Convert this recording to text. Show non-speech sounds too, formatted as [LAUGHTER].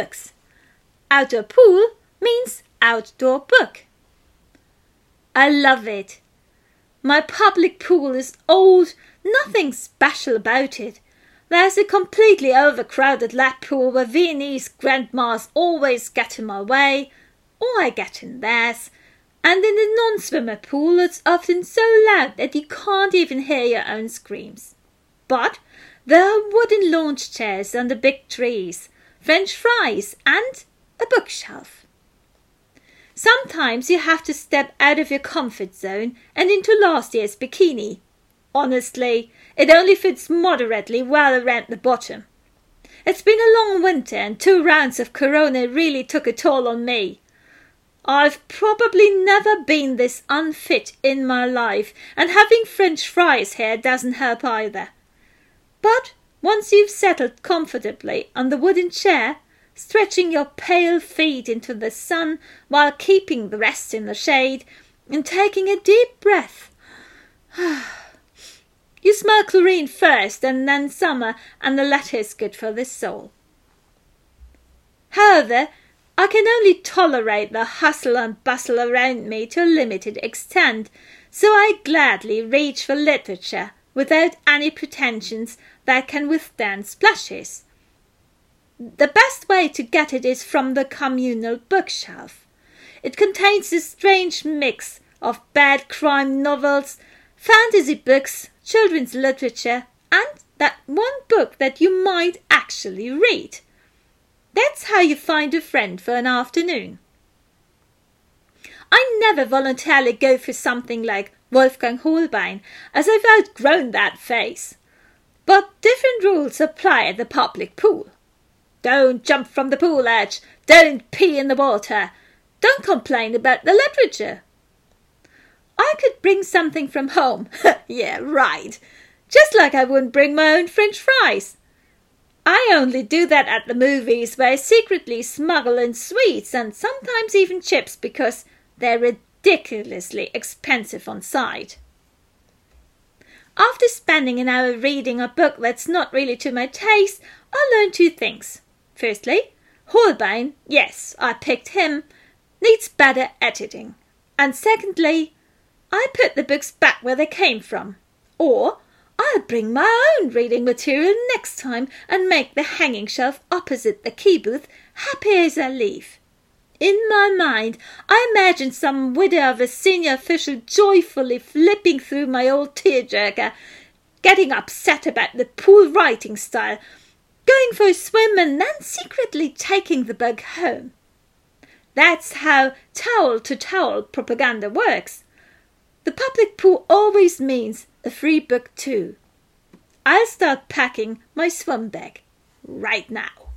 books. Outdoor pool means outdoor book. I love it. My public pool is old, nothing special about it. There's a completely overcrowded lap pool where Viennese grandmas always get in my way, or I get in theirs. And in the non swimmer pool, it's often so loud that you can't even hear your own screams. But there are wooden launch chairs under big trees, French fries, and a bookshelf. Sometimes you have to step out of your comfort zone and into last year's bikini. Honestly, it only fits moderately well around the bottom. It's been a long winter and two rounds of corona really took a toll on me. I've probably never been this unfit in my life, and having French fries here doesn't help either. But once you've settled comfortably on the wooden chair, stretching your pale feet into the sun while keeping the rest in the shade, and taking a deep breath. [SIGHS] you smell chlorine first and then summer, and the is good for the soul. However, I can only tolerate the hustle and bustle around me to a limited extent, so I gladly reach for literature without any pretensions that can withstand splashes. The best way to get it is from the communal bookshelf. It contains a strange mix of bad crime novels, fantasy books, children's literature, and that one book that you might actually read. That's how you find a friend for an afternoon. I never voluntarily go for something like Wolfgang Hohlbein, as I've outgrown that phase. But different rules apply at the public pool. Don't jump from the pool edge. Don't pee in the water. Don't complain about the literature. I could bring something from home. [LAUGHS] yeah, right. Just like I wouldn't bring my own French fries. I only do that at the movies where I secretly smuggle in sweets and sometimes even chips because they're ridiculously expensive on site. After spending an hour reading a book that's not really to my taste, I learned two things. Firstly, Hohlbein, yes, I picked him, needs better editing. And secondly, I put the books back where they came from. Or I'll bring my own reading material next time and make the hanging shelf opposite the key booth happy as I leave. In my mind, I imagine some widow of a senior official joyfully flipping through my old tearjerker, getting upset about the poor writing style, going for a swim and then secretly taking the bug home. That's how towel to towel propaganda works. The public pool always means a free book too. I'll start packing my swim bag right now.